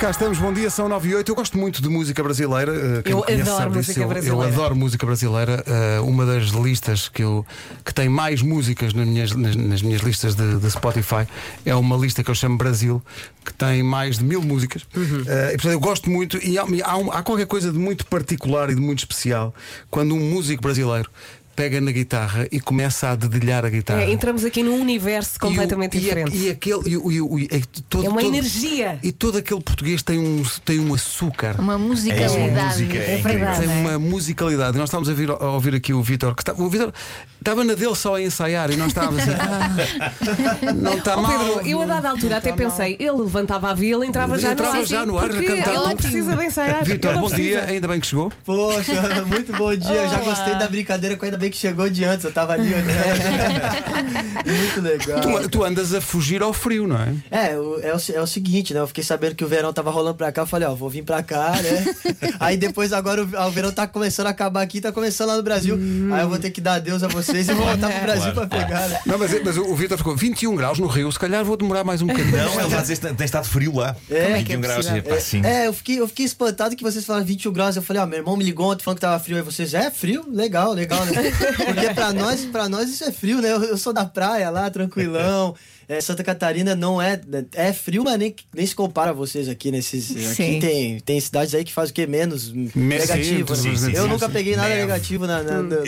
Cá estamos, bom dia, são 9 e 8. Eu gosto muito de música brasileira. eh, quem Eu conhece adoro música disso. Eu- brasileira. Eu adoro música brasileira. Eh, uma das listas que, eu, que tem mais músicas nas minhas, nas, nas minhas listas de, de Spotify é uma lista que eu chamo Brasil, que tem mais de mil músicas. Uhum. Eh, e, portanto, eu gosto muito. E há, há há qualquer coisa de muito particular e de muito especial quando um músico brasileiro pega na guitarra e começa a dedilhar a guitarra. É, entramos aqui num universo completamente E o- e a- diferente. E, aquele. E, o- e e- todo- É uma todo- energia. E todo aquele português tem um, tem um açúcar. Uma musicalidade. É uma música, é incrível. Tem uma musicalidade. E Nós estávamos a, vir- a ouvir aqui o Vitor, que está- o Vitor estava na dele só a ensaiar e nós estávamos assim. "Ah, não está Ó, mal. Pedro, eu a dada altura até pensei, ele levantava a vila, entrava já Entrava no ar. já no ar, porque cantar. Ele não precisa de ensaiar. Vitor, não bom dia, ainda bem que chegou. Poxa, muito bom dia. Eu já Olá. gostei da brincadeira, ainda bem que chegou de antes. Eu tava ali olhando. muito legal. Tu, tu andas a fugir ao frio, não é? É, o- é, o, é o seguinte, né? Eu fiquei sabendo que o verão tava rolando pra cá. Eu falei, ó, vou vir pra cá, né? Aí depois agora o, o verão tá começando a acabar aqui, tá começando lá no Brasil. Aí eu vou ter que dar adeus a vocês e vou voltar pro Brasil pra pegar, né? Não, mas, mas o Vitor ficou 21 graus no Rio, se calhar vou demorar mais um bocadinho. Não, ele que tem estado frio lá. É, 21 graus. possível? Epá, sim. É, eu fiquei, eu fiquei espantado que vocês falaram 21 graus. Eu falei, ó, meu irmão me ligou ontem falando que tava frio. Aí vocês, é frio? Legal, legal, né? Porque pra nós, pra nós isso é frio, né? Eu, eu sou da praia lá, tranquilão. É, Santa Catarina não é. É frio, mas nem, nem se compara a vocês aqui nesses. Sim. Aqui tem, tem cidades aí que faz o quê? Menos negativo. sim, né? sim, eu sim, nunca sim. peguei nada Neve. negativo na, na, na- no-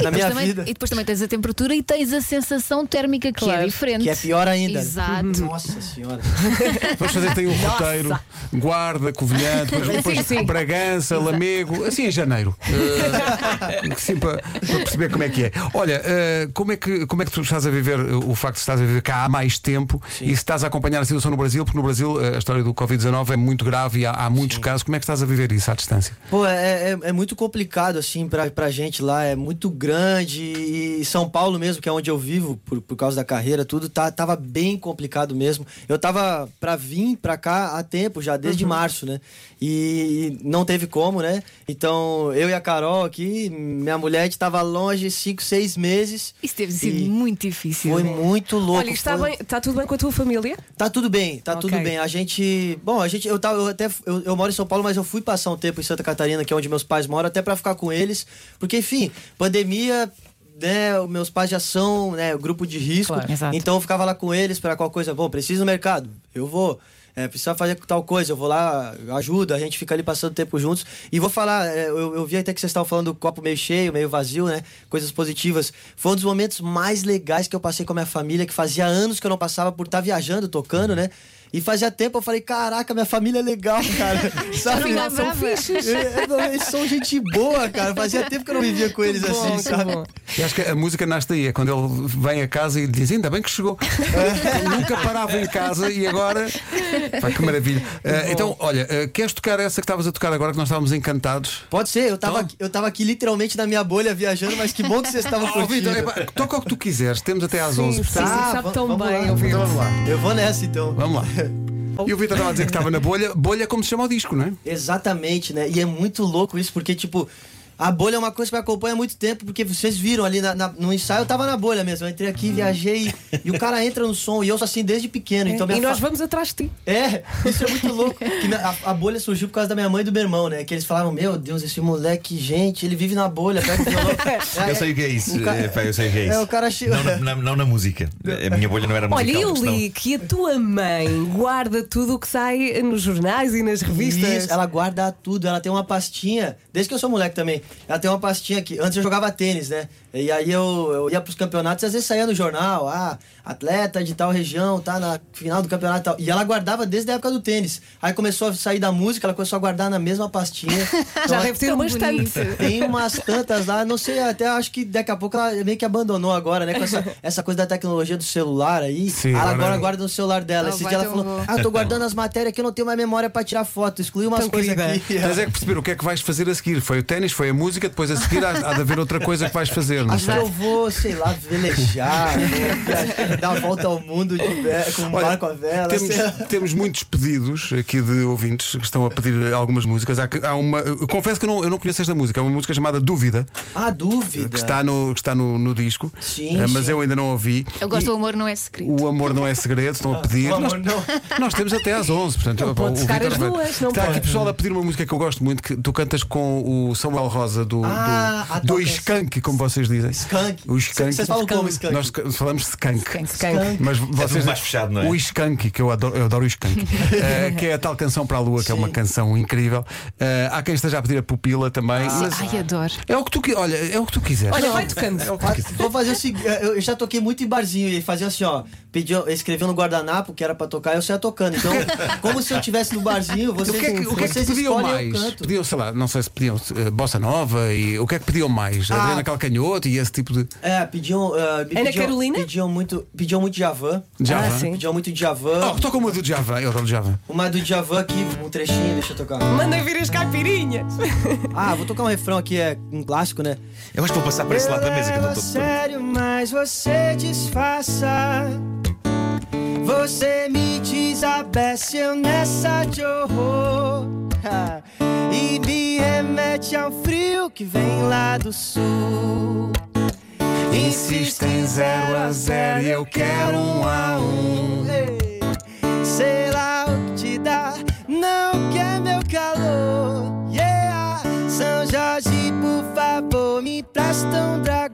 na minha também- vida. e depois também tens a temperatura e tens a sensação térmica que Claro. é diferente. Que é pior ainda. Exato. Nossa senhora. Vamos fazer tem um roteiro, Guarda, Covilhã, depois, depois sim. Bragança, Lamego, assim em janeiro. Eh, assim para, para perceber como é que é. Olha, eh, como, é que, como é que tu estás a viver o facto de estás a viver cá há mais tempo e se estás a acompanhar a situação no Brasil, porque no Brasil eh, a história do Covid-19 é muito grave e há, há muitos casos. Como é que estás a viver isso à distância? Pô, é, é, é muito complicado, assim, pra, pra gente lá. É muito grande. E São Paulo mesmo, que é onde eu vivo, por, por causa da carreira, tudo, tá, tava bem complicado mesmo. Eu tava pra vir pra cá há tempo, já desde março, né? E não teve como, né? Então, eu e a Carol aqui, minha mulher, a gente tava longe cinco, seis meses. Isso deve ser E muito difícil. Foi muito louco. Olha, está, foi- está tudo bem com a tua família? Tá tudo bem, tá Ok. tudo bem. A gente. Bom, a gente. Eu, tava, eu até. Eu, eu moro em São Paulo, mas eu fui passar um tempo em Santa Catarina, que é onde meus pais moram, até pra ficar com eles. Porque, enfim, pandemia. Né, meus pais já são né, grupo de risco, Claro. Então eu ficava lá com eles para qualquer coisa. Bom, preciso no mercado, eu vou. É, precisa fazer tal coisa, eu vou lá, ajuda, a gente fica ali passando tempo juntos. E vou falar, é, eu, eu vi até que vocês estavam falando do copo meio cheio, meio vazio, né? Coisas positivas. Foi um dos momentos mais legais que eu passei com a minha família, que fazia anos que eu não passava por estar viajando, tocando, né? E fazia tempo eu falei, caraca, minha família é legal, cara. Sabe? Não São fichas. É, não, Eles são gente boa, cara. Fazia tempo que eu não vivia com eles bom, assim, sabe? bom. E acho que a música nasce daí, é quando ele vem a casa e diz: Ainda bem que chegou. Eh, Nunca parava em casa e agora. Pá, que maravilha. Eh, então, olha, eh, queres tocar essa que estavas a tocar agora que nós estávamos encantados? Pode ser, eu tava, Então? aqui, eu tava aqui literalmente na minha bolha viajando, mas que bom que vocês estavam Oh, curtindo. Vitor, toca o que tu quiseres, temos até às Sim, 11. sim. portanto, sabe tão bem lá. Então vamos lá. Eu vou nessa então. Vamos lá. E o Vitor estava a dizer que estava na bolha. Bolha é como se chama o disco, não é? Exatamente, né? E é muito louco isso, porque, tipo, a bolha é uma coisa que me acompanha há muito tempo, porque vocês viram ali na- na- no ensaio, eu tava na bolha mesmo. Eu entrei aqui, viajei, e o cara entra no som, e eu sou assim desde pequeno. Então minha e nós fa- vamos atrás de ti. É, isso é muito louco. Que minha- a, a bolha surgiu por causa da minha mãe e do meu irmão, né? Que eles falaram, meu Deus, esse moleque, gente, ele vive na bolha, pega o violão. É, Eu sei o que é isso. o ca- Epá, eu sei o que é isso. É, o cara che- não, na, na- não na música. A minha bolha não era musical. Olha, eu li que a tua mãe guarda tudo o que sai nos jornais e nas revistas. Isso, ela guarda tudo, ela tem uma pastinha, desde que eu sou moleque também, ela tem uma pastinha aqui. Antes eu jogava tênis, né? E aí eu, eu ia pros campeonatos e às vezes saía no jornal, ah, atleta de tal região, tá na final do campeonato e tal. E ela guardava desde a época do tênis. Aí começou a sair da música, ela começou a guardar na mesma pastinha. Já Então, deve ter bonito. tem umas tantas lá, não sei, até acho que daqui a pouco ela meio que abandonou agora, né? Com essa, essa coisa da tecnologia do celular aí. Sim, ela agora- agora guarda no celular dela. Ah, Esse dia ela falou. Ah, tô guardando as matérias que eu não tenho mais memória pra tirar foto. Excluí umas Tão coisas aqui. Tens é que perceber o que é que vais fazer a seguir. Foi o ténis, foi a música, depois a seguir há, há de haver outra coisa que vais fazer. Não Acho que sei. eu vou, sei lá, velejar, viajar, dar a volta ao mundo de com um Olha, barco a vela. Temos, lá. temos muitos pedidos aqui de ouvintes que estão a pedir algumas músicas. Há, há uma, eu confesso que eu não, eu não conheço esta música, é uma música chamada Dúvida, Ah, dúvida. que está no, que está no, no disco, Sim, eh, mas sim. eu ainda não ouvi. Eu gosto E do amor, não é segredo. o amor não é segredo, estão a pedir. O amor Nós, nós temos até às 11, portanto, Não pode o as duas, não Está aqui pode. pessoal a pedir uma música que eu gosto muito, que tu cantas com o Samuel Rosa do, Ah, do, ah, do Skank, como vocês dizem. Skunk. O Skank. Vocês falam como Skunk? Nós falamos Skank. Skunk. Mas É vocês tudo mais fechado, não é? O Skank, que eu adoro, eu adoro o Skank, eh, que é a tal canção para a lua, que é uma Sim. canção incrível. Eh, há quem esteja a pedir a pupila também. Ah, mas Ai, adoro. é o que tu olha, é o que tu quiseres. Olha, vai tocando. Vou fazer o seguinte, eu já toquei muito em barzinho e fazia assim, ó, pediu, escreveu no guardanapo que era pra tocar, eu saia tocando. Então, como se eu estivesse no barzinho, vocês, o que é que, o que, é que pediam mais? Pediam, sei lá, não sei se pediam eh, bossa nova e o que é que pediam mais? Ah. Adriana Calcanhoto e esse tipo de. É, pediam, uh, Ana pediam, Carolina? pediam muito, pediam muito Djavan. Djavan? Ah, sim. Pediam muito Djavan. Oh, toca uma do Java, eu adoro Java. Uma do Djavan aqui, um trechinho, deixa eu tocar. Mandem vir as caipirinhas. Ah, vou tocar um refrão aqui, é um clássico, né? Eu acho que vou passar para esse lado da mesa que eu não estou. sério, mas você disfarça. Você me desabece eu nessa de horror. E me remete ao frio que vem lá do sul. Insiste em zero a zero e eu quero um a um. Ei, Sei lá o que te dá, não quer meu calor. Yeah, São Jorge, por favor, me empresta um dragão.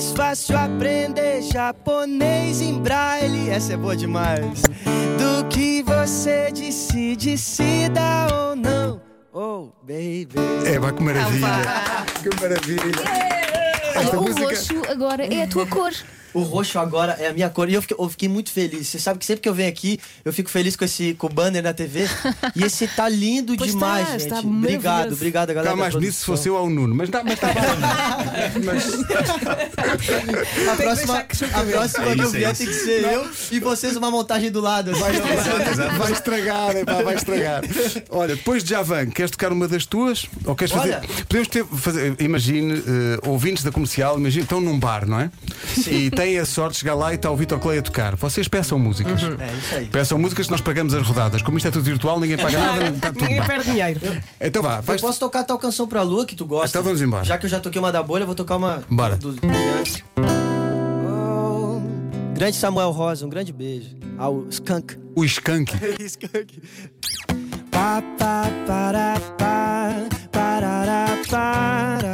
Mais fácil aprender japonês em braille. Essa é boa demais. Do que você decide se dá ou não. Oh, baby. É, vai que maravilha. Que maravilha. Esta o música- roxo agora é a tua cor. O roxo agora é a minha cor. E eu fiquei, eu fiquei muito feliz. Você sabe que sempre que eu venho aqui, eu fico feliz com esse com o banner na TV. E esse tá lindo Pois demais, tá, gente. está obrigado, obrigado, galera. Está da mais bonito se fosse eu ao Nuno, mas, dá, mas está bom. Mas- A que próxima, o a próxima É que eu isso, é vier isso. tem que ser eu e vocês uma montagem do lado. Vai, exato. Vai estragar, epá, vai estragar. Olha, depois de Javan, queres tocar uma das tuas? Ou queres fazer? Olha. Podemos ter, fazer, imagine, eh, ouvintes da comercial, imagine, estão num bar, não é? E têm a sorte de chegar lá e está o Vitor Clay a tocar. Vocês peçam músicas. É isso aí. Peçam músicas que nós pagamos as rodadas. Como isto é tudo virtual, ninguém paga nada. Está tudo Ninguém bem. perde dinheiro. Então vá, Eu vais. posso tocar tal canção pra lua que tu gosta. Então vamos embora. Já que eu já toquei uma da bolha, eu vou tocar uma Bora. brilhantes. Oh, grande Samuel Rosa, um grande beijo. Ao Skunk. O Skank. Skunk. Pá, pá, pará, pá, parará, parará.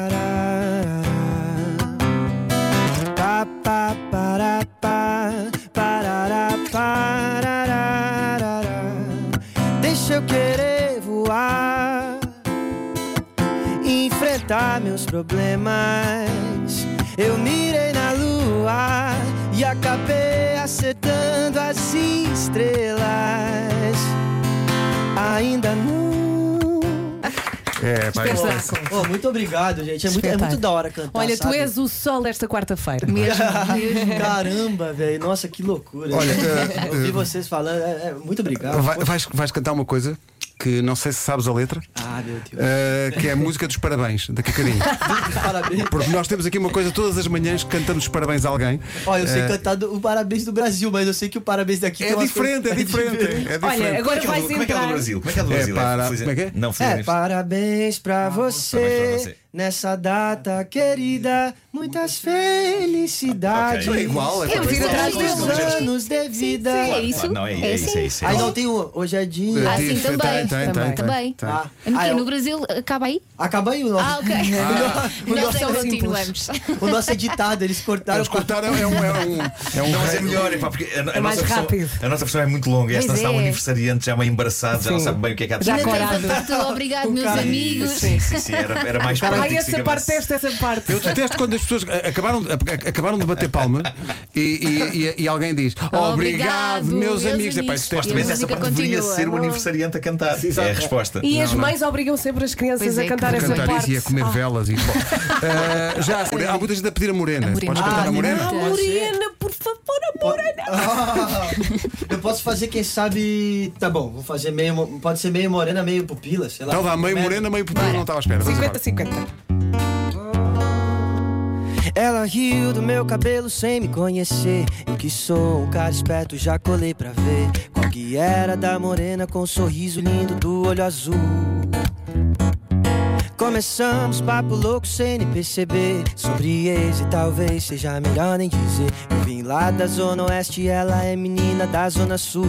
Meus problemas. Eu mirei na lua e acabei acertando as estrelas. Ainda não. É, é- Espetáculo. Oh, muito obrigado, gente. É muito, é muito da hora cantar. Olha, tu sabe? és o sol desta quarta-feira. Mesmo, mesmo. Caramba, velho. Nossa, que loucura. Olha, Ouvir eh, vocês falando. é- é muito obrigado. Vai- vais, vais cantar uma coisa que não sei se sabes a letra, Ah, meu Deus. eh, que é a música dos parabéns, da Cacarinho. Parabéns. Porque nós temos aqui uma coisa todas as manhãs que cantamos os parabéns a alguém. Olha, eu sei Eh, cantar do- o parabéns do Brasil, mas eu sei que o parabéns daqui É diferente, é coisas- diferente. É diferente. Olha, agora Como é que é o vais do- como é que é do entrar. Brasil? Como é que é do É Brasil? para- Feliz- como é que é? Não, É, parabéns pra parabéns você, pra você. Nessa data querida, muitas felicidades. Ok. É igual, é Eu para- vi atrás dele. anos de vida. É isso? Não, é, é isso, é isso. é Aí não tem o hoje é dia. Ah, sim, também. tem, tem, Também. Também. tem. Ah, No, ah, é o- no Brasil acaba aí? Acaba aí o nosso. Ah, ok. o Nós nosso é é continuamos. O nosso editado, eles cortaram. Eles cortaram, é um. É um, é um Não, mas é melhor, é porque a, a É mais versão, rápido. a nossa versão é muito longa. Esta está um é. aniversariante, já meio embaraçado, já não Sim. sabe bem o que é que há de Já corado. Muito obrigado, meus amigos. Sim, sim, sim, era, mais prático. Se essa parte, acabasse. esta, essa parte. Eu detesto quando as pessoas a- acabaram, a- acabaram de bater palma e, e- e- e alguém diz Obrigado, Obrigado, meus, meus amigos. Amigos. é- Supostamente E a essa parte deveria ser o aniversariante a cantar. É a resposta. E as Não, não. mães obrigam sempre as crianças é, a cantar que essa cantar parte. isso e a comer Ah. velas e bom. Eh, já há muita gente a pedir a morena. A morena. Podes cantar a Ah, morena? Ah, Pode ser. Morena, por favor, a Morena. Eu posso fazer, quem sabe. Tá bom, vou fazer meio. Pode ser meio morena, meio pupila, sei lá. Então vá, meio morena, meio pupila, não estava à espera. Vamos embora. 50-50. Ela riu do meu cabelo sem me conhecer. Eu que sou um cara esperto, já colei pra ver qual que era da morena com um sorriso lindo do olho azul. Começamos papo louco sem nem perceber. Sobre ex e talvez seja melhor nem dizer. Eu vim lá da zona oeste, ela é menina da zona sul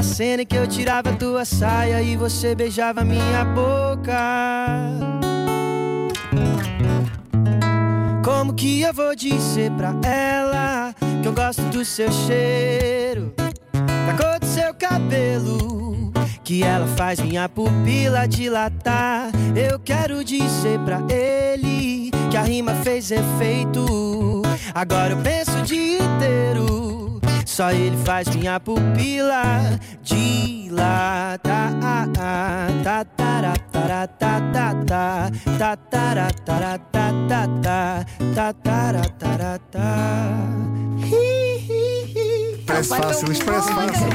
cena em que eu tirava tua saia e você beijava minha boca. Como que eu vou dizer pra ela que eu gosto do seu cheiro, da cor do seu cabelo, que ela faz minha pupila dilatar? Eu quero dizer pra ele que a rima fez efeito. Agora eu penso o dia inteiro. Só ele faz minha pupila dilatar. Ta, tará, tará, ta, ta, ta. Ta, tará, tará, ta, ta, ta. Ta, tará, tará, ta. Hi, hi, hi. Parece fácil, parece fácil.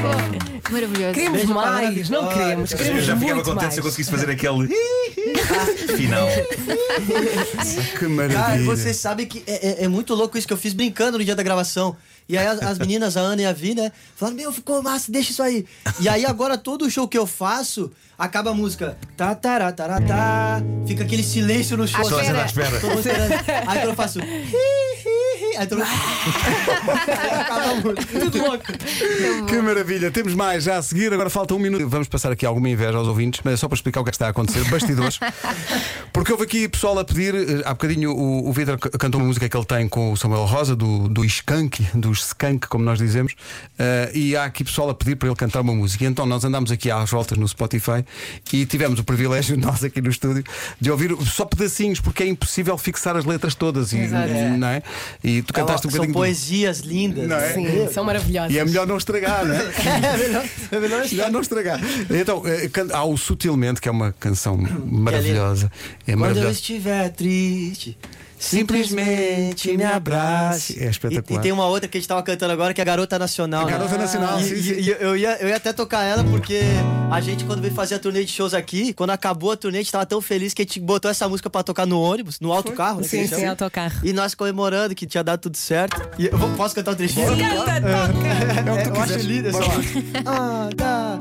Maravilhoso. Queremos Beijo para a mais, não Ana queremos. Vitória. Eu Queremos já ficava muito contente mais. se eu conseguisse fazer aquele final. Que Cara, maravilha. vocês sabem que é, é- é muito louco isso que eu fiz brincando no dia da gravação. E aí as, as meninas, a Ana e a Vi, né? Falaram, meu, ficou massa, deixa isso aí. E aí agora todo show que eu faço, acaba a música. Tá, tará, tará, tá. Fica aquele silêncio no show. Toda a gente à espera. Todo mundo esperando. Aí quando eu faço. Hi, hi, hi, aí todo mundo. aí acaba a música. Tudo louco. Que maravilha. Temos mais já a seguir. Agora falta um minuto. Vamos passar aqui alguma inveja aos ouvintes, mas é só para explicar o que é que está a acontecer. Bastidores. Porque houve aqui pessoal a pedir. eh, Há bocadinho o, o Vitor cantou uma música que ele tem com o Samuel Rosa, do, do Skank, dos Skank, como nós dizemos. eh, e há aqui pessoal a pedir para ele cantar uma música. E então nós andámos aqui às voltas no Spotify e tivemos o privilégio, nós aqui no estúdio, de ouvir só pedacinhos, porque é impossível fixar as letras todas. E, Exato. não é? e tu cantaste um São bocadinho. do- poesias lindas. Não é? Sim, são maravilhosos. E é melhor não estragar, não é? É melhor, é melhor Já não estragar. Então, eh, há o Sutilmente, que é uma canção maravilhosa. É Quando eu maravilhosa. estiver triste, simplesmente me abrace. É espetacular. E, e tem uma outra que a gente tava cantando agora, que é a Garota Nacional. A Garota né? Nacional, E, sim, e- sim. e eu, ia, eu ia até tocar ela porque a gente, quando veio fazer a turnê de shows aqui, quando acabou a turnê, a gente tava tão feliz que a gente botou essa música pra tocar no ônibus, no alto carro. né, Sim, sim, autocarro. E nós comemorando que tinha dado tudo certo. E eu vou- posso cantar um trechinho? Canta, toca. É o que tu eu acho lindo essa lá. Ah, tá.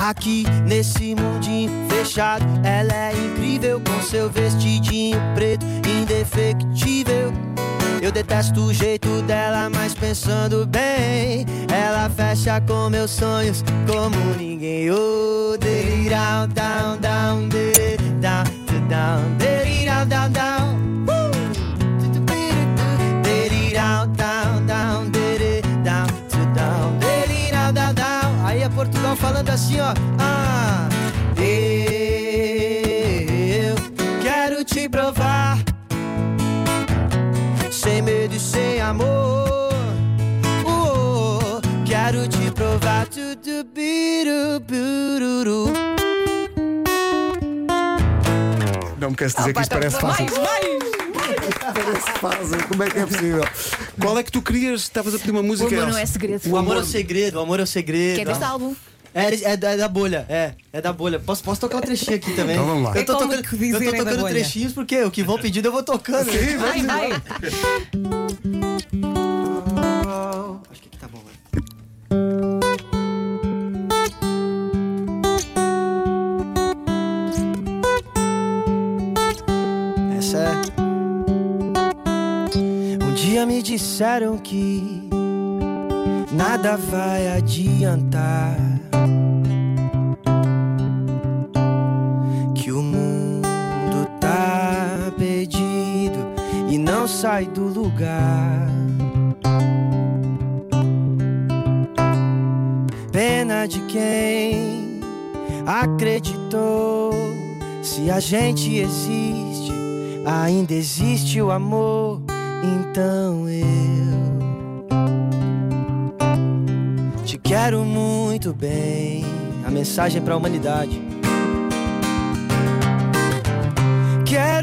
Aqui nesse mundinho fechado, ela é incrível com seu vestidinho preto, indefectível. Eu detesto o jeito dela, mas pensando bem, ela fecha com meus sonhos como ninguém. Oh, down, down, dele, down, down, delirão, down, down. Assim, ó. Ah, eu quero te provar sem medo e sem amor. Uh, quero te provar tudo biru, bururu. Não me canso de dizer que isto parece fácil. Mais, mais. Parece fácil. Como é que é possível? Qual é que tu querias? Estavas a pedir uma O música? amor não é segredo. O amor é o segredo, o amor é o segredo. Que é deste álbum. É, é, da, é da bolha, é, é da bolha. Posso, posso tocar um trechinho aqui também? Então vamos lá. Eu tô tocando, eu tô tocando trechinhos porque o que vão pedindo eu vou tocando. Sim, Vai, vai. Acho que aqui tá bom. Essa é. Um dia me disseram que nada vai adiantar. sai do lugar. Pena de quem acreditou. Se a gente existe, ainda existe o amor. Então eu te quero muito bem. A mensagem é para a humanidade.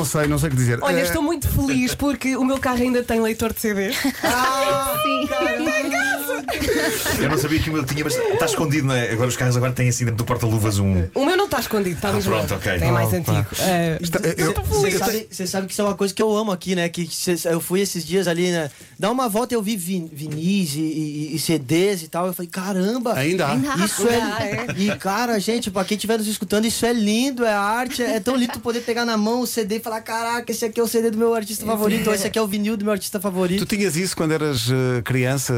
Não sei, não sei o que dizer. Olha, Eh, estou muito feliz porque o meu carro ainda tem leitor de CD. Sim. Eu não sabia que o meu tinha, mas está escondido, não é? Agora os carros agora têm assim dentro do porta-luvas um. O meu não está escondido, está Ah, pronto, ok. É mais antigo. Está- eu- Você sabe, cê sabe que isso é uma coisa que eu amo aqui, né? Que cê- eu fui esses dias ali, né? Dá uma volta e eu vi vin- vinis e, e- e CDs e tal. Eu falei, caramba! Ainda há. Isso é. E, cara, gente, pra quem estiver nos escutando, isso é lindo, é arte, é tão lindo tu poder pegar na mão o CD e falar: caraca, esse aqui é o CD do meu artista favorito, ou esse aqui é o vinil do meu artista Tu favorito. tinhas isso quando eras eh, criança,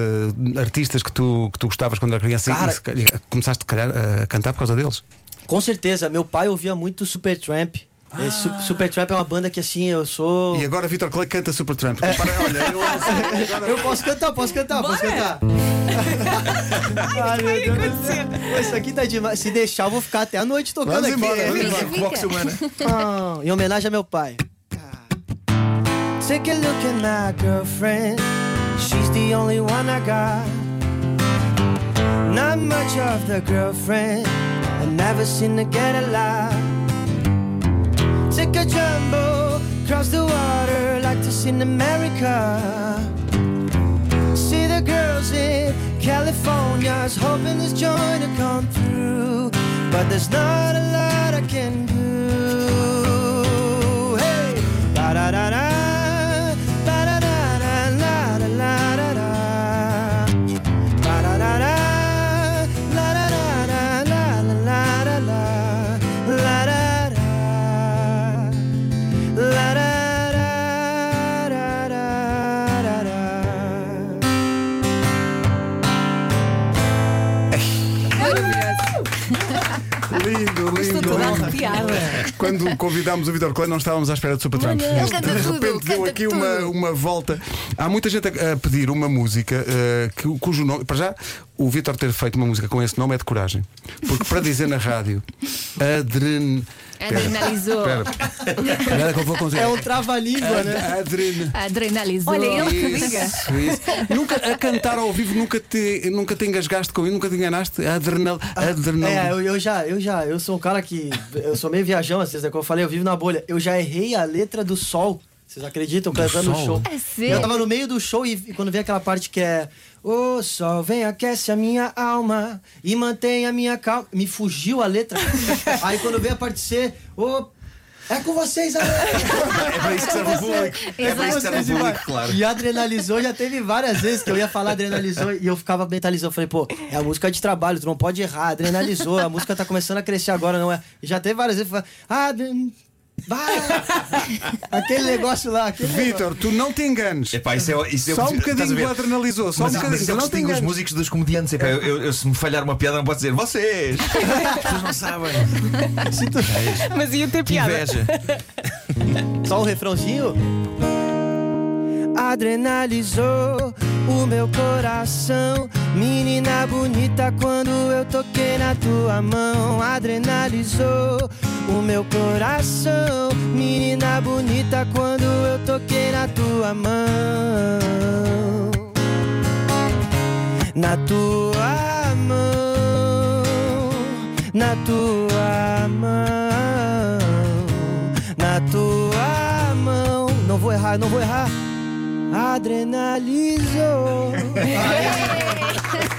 artistas que tu, que tu gostavas quando era criança Cara- e começaste calhar, a cantar por causa deles? Com certeza, meu pai ouvia muito Supertramp. É, Su- Supertramp é uma banda que assim, eu sou. E agora Vitor Clay canta Supertramp. Olha, eu- Eu posso cantar, posso cantar, posso Bora! cantar. Ai, meu Deus do céu. Isso aqui tá demais. Se deixar, eu vou ficar até a noite tocando Vamos aqui. embora, vamos embora. fica. Boxe humana. Ah, em homenagem a meu pai. Take a look at my girlfriend. She's the only one I got. Not much of the girlfriend. I never seem to get a lot. Take a jumbo, cross the water like to see in America. See the girls in California's hoping this joint to come through, but there's not a lot I can do. Hey, ba da da da, arrepiada. Quando convidámos o Vitor Clay, não estávamos à espera de Supertramp. Olha, ele De canta tudo, repente deu canta aqui uma, tudo. uma volta. Há muita gente a, a pedir uma música eh, que, cujo nome. Para já, o Vitor ter feito uma música com esse nome é de coragem. Porque para dizer na rádio, adren. Adrenalizou. Espera, espera que eu vou conseguir. É um trava-língua, né? Adren. Adrenalizou. Olha, ele que. Isso, isso. Nunca, a cantar ao vivo, nunca te, nunca te engasgaste com isso, nunca te enganaste. Adrenal, adrenal. É, eu, eu já, eu já, eu sou um cara que. Eu sou meio viajão, às vezes, é como eu falei, eu vivo na bolha. Eu já errei a letra do sol. Vocês acreditam? Cantando no sol? show. É Eu sério? tava no meio do show e, e quando vem aquela parte que é. O sol vem, aquece a minha alma e mantém a minha calma. Me fugiu a letra. Aí quando vem a parte C, ô. é com vocês, Ale. É para isso que serve o público. É para isso que serve o público, claro. E adrenalizou já teve várias vezes que eu ia falar adrenalizou e eu ficava mentalizando. Eu falei, pô, é a música de trabalho, tu não pode errar, adrenalizou, a música tá começando a crescer agora, não é? E já teve várias vezes que eu falava, adren... Vai! aquele negócio lá, aquele. Vitor, tu não te enganes. Epá, isso é, isso é Só um bocadinho do adrenalizou, só Mas, um mas bocadinho. é o não te distingue os músicos dos comediantes. Epá, eu, eu- eu- se me falhar uma piada, não posso dizer vocês. Vocês não sabem. Mas ia ter Que piada. inveja. Só um refrãozinho? Adrenalizou o meu coração. Menina bonita, quando eu toquei na tua mão. Adrenalizou o meu coração. Menina bonita, quando eu toquei na tua mão. Na tua mão. Na tua mão. Na tua mão. Não vou errar, não vou errar. Adrenalizou.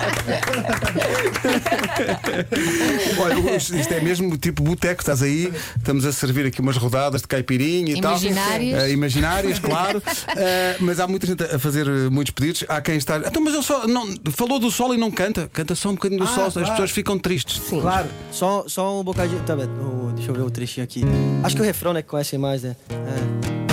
Olha, isto é mesmo tipo boteco, estás aí, estamos a servir aqui umas rodadas de caipirinha e Imaginárias. tal. Eh, imaginárias, claro. Eh, mas há muita gente a fazer eh, muitos pedidos. Há quem está. Então, mas ele só não, falou do sol e não canta. Canta só um bocadinho do Ah, sol, as claro. pessoas ficam tristes. Claro, só, só um bocadinho. Tá, deixa eu ver o trechinho aqui. Acho que o refrão, né, que conhecem mais, né? É.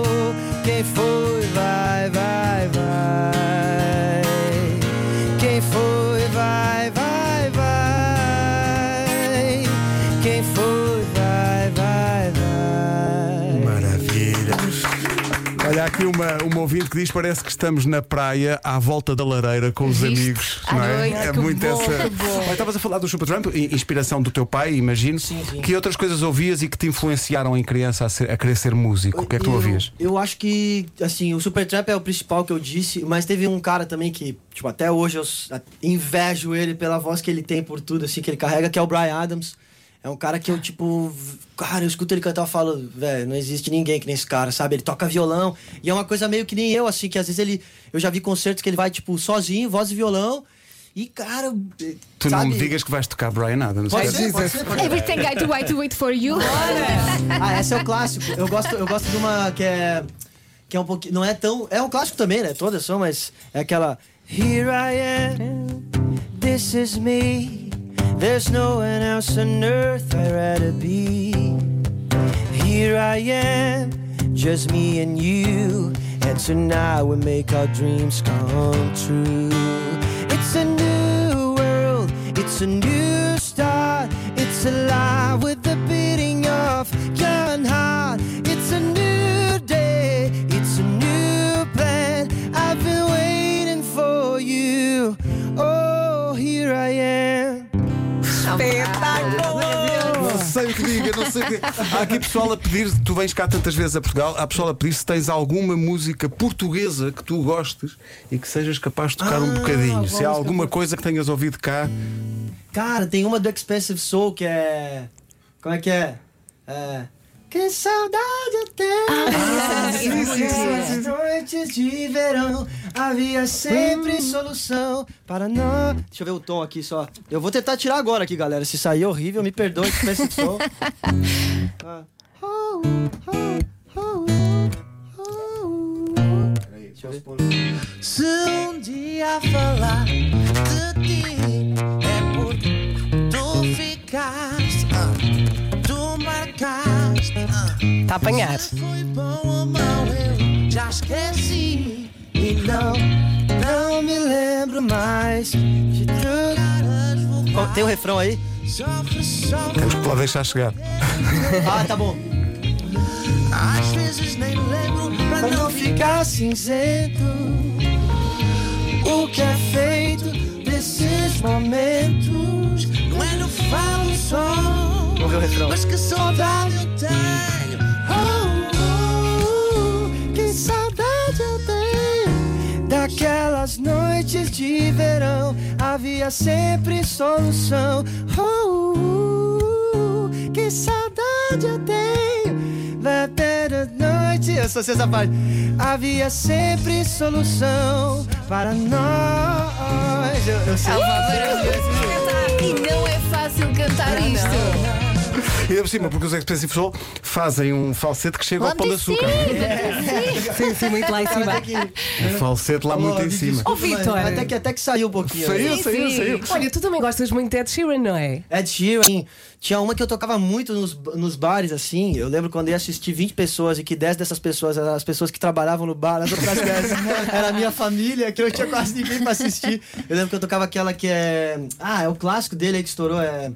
Aqui uma, uma ouvinte que diz: parece que estamos na praia à volta da lareira com os Viste? amigos. À não é? noite. é Que muito bom, essa. que bom. Olha, Estavas a falar do Supertramp, i- inspiração do teu pai, imagino. Sim, sim. Que outras coisas ouvias e que te influenciaram em criança a, ser- a querer ser músico? O que é que tu Eu- ouvias? Eu acho que, assim, o Supertramp é o principal que eu disse, mas teve um cara também que, tipo, até hoje eu s- a- invejo ele pela voz que ele tem por tudo, assim, que ele carrega, que é o Brian Adams. É um cara que eu, tipo, cara, eu escuto ele cantar e falo, velho, não existe ninguém que nem esse cara, sabe? Ele toca violão e é uma coisa meio que nem eu, assim, que às vezes ele. Eu já vi concertos que ele vai, tipo, sozinho, voz e violão. E, cara. Tu sabe? não me digas que vais tocar Brian Adams. Pode ser, pode ser, pode ser. Everything I do, I do it for you. Ah, essa é o clássico. Eu gosto, eu gosto de uma que é. Que é um pouquinho. Não é tão. É um clássico também, né? Todas são, mas é aquela. Here I am, this is me. There's no one else on earth I'd rather be. Here I am, just me and you. And tonight we make our dreams come true. It's a new world, it's a new start. It's alive with the beating of sei o diga. Há aqui pessoal a pedir, tu vens cá tantas vezes a Portugal, há pessoal a pedir se tens alguma música portuguesa que tu gostes e que sejas capaz de tocar um Ah, bocadinho. Se há alguma coisa que tenhas ouvido cá, Cara, tem uma do Expensive Soul que é. Como é que é? É. Que saudade eu tenho. Ah, sim, sim, sim, noites de verão havia sempre solução para nós. Deixa eu ver o tom aqui só. Eu vou tentar tirar agora aqui, galera. Se sair horrível, me perdoe, Expensive Soul. Ah. Oh, oh, oh. Se um dia falar de ti Está a apanhar. Foi bom ou mau, eu já esqueci. E não, não me lembro mais de Oh, tem o refrão aí? que lá deixar chegar. Ah, tá bom. Às vezes nem lembro pra não ficar. cinzento O que é feito desses momentos Não é no falo só, Vamos ver o refrão mas que saudade eu tenho. Noites de verão Havia sempre solução. Oh, Que saudade eu tenho Da da noite. Eu sei essa parte Havia sempre solução Para nós. Eu, eu sei. E não é fácil cantar isto. Por cima, porque os Expensive Soul fazem um falsete que chega ao pão de açúcar. Sim, sim, muito lá em cima. Um falsete lá muito em cima. Ô, Vitor. Até que, até que saiu um pouquinho né? Saiu, Sim, saiu, sim. saiu. Olha, tu também gostas muito de Ed Sheeran, não é? Ed Sheeran, tinha uma que eu tocava muito nos, nos bares, assim. Eu lembro quando eu ia assistir 20 pessoas e que 10 dessas pessoas eram as pessoas que trabalhavam no bar, as outras 10 era a minha família, que eu tinha quase ninguém pra assistir. Eu lembro que eu tocava aquela que é. Ah, é o clássico dele aí que estourou, é.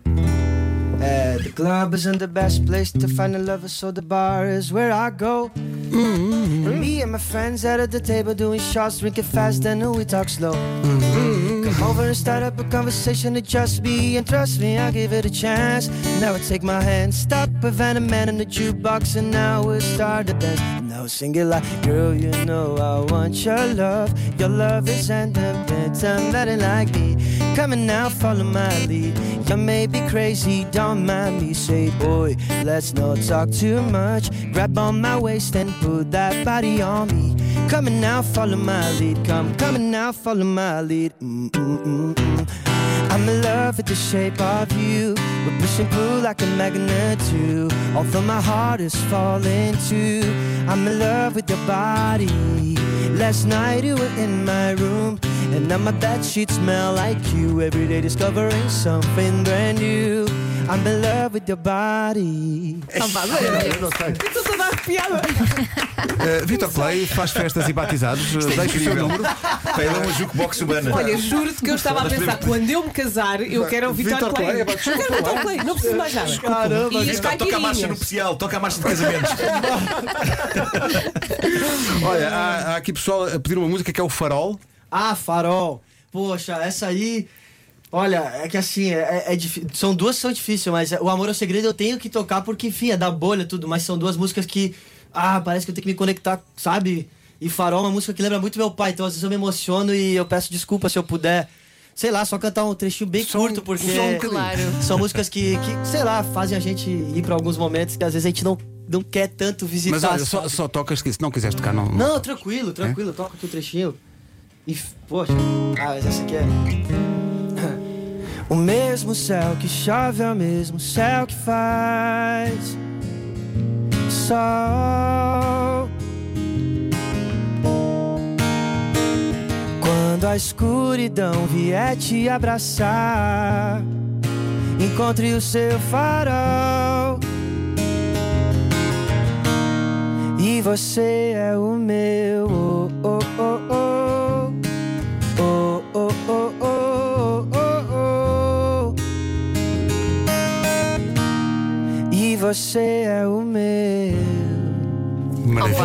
É, the club isn't the best place to find a lover, so the bar is where I go. Mm-hmm. Me and my friends out at the table doing shots, drinking fast, and we talk slow. Mm-hmm. Cause over and start up a conversation to just be. And trust me, I'll give it a chance. Now I take my hand, stop a venom man in the jukebox, and now we'll start to dance. Now sing it like, girl, you know I want your love. Your love is independent, nothing like me. Coming now, follow my lead. You may be crazy, don't mind me. Say, boy, let's not talk too much. Grab on my waist and put that body on me. Coming now, follow my lead. Come, coming now, follow my lead. Mm, mm, mm, mm. I'm in love with the shape of you. We push and pull like a magnet too. Although my heart is falling too. I'm in love with your body. Last night you were in my room. And now my bed sheets smell like you. Every day discovering something brand new. I'm in love with your body. Eu não sei. Estou toda arrepiada. Uh, Vitor Clay faz festas e batizados. Deixa o seu número. Pá, ele é uma jukebox urbana. Olha, juro-te que eu estava a pensar, quando eu me casar, eu quero o Vitor Vitor Clay. Clay, é pá, Eu quero o Vitor Clay, não preciso mais nada. Caramba, E as Toca a marcha nupcial, toca a marcha de casamentos. Olha, há, há aqui pessoal a pedir uma música que é o Farol. Ah, farol. Poxa, essa aí. Olha, é que assim, é, é difí- são duas que são difíceis, mas o Amor ao Segredo eu tenho que tocar porque, enfim, é da bolha e tudo, mas são duas músicas que. Ah, parece que eu tenho que me conectar, sabe? E Farol é uma música que lembra muito meu pai, então às vezes eu me emociono e eu peço desculpa se eu puder. Sei lá, só cantar um trechinho bem Só um- curto, porque um bocadinho. Claro. são músicas que, que, sei lá, fazem a gente ir pra alguns momentos que às vezes a gente não, não quer tanto visitar. Mas olha, só, só tocas que se não quiseres tocar, não. Não, tranquilo, tranquilo, toca aqui o trechinho. E, poxa, ah, mas essa aqui é. O mesmo céu que chove é o mesmo céu que faz sol. Quando a escuridão vier te abraçar, encontre o seu farol. E você é o meu. Oh, oh, oh. Oh, você é o meu. Maravilha.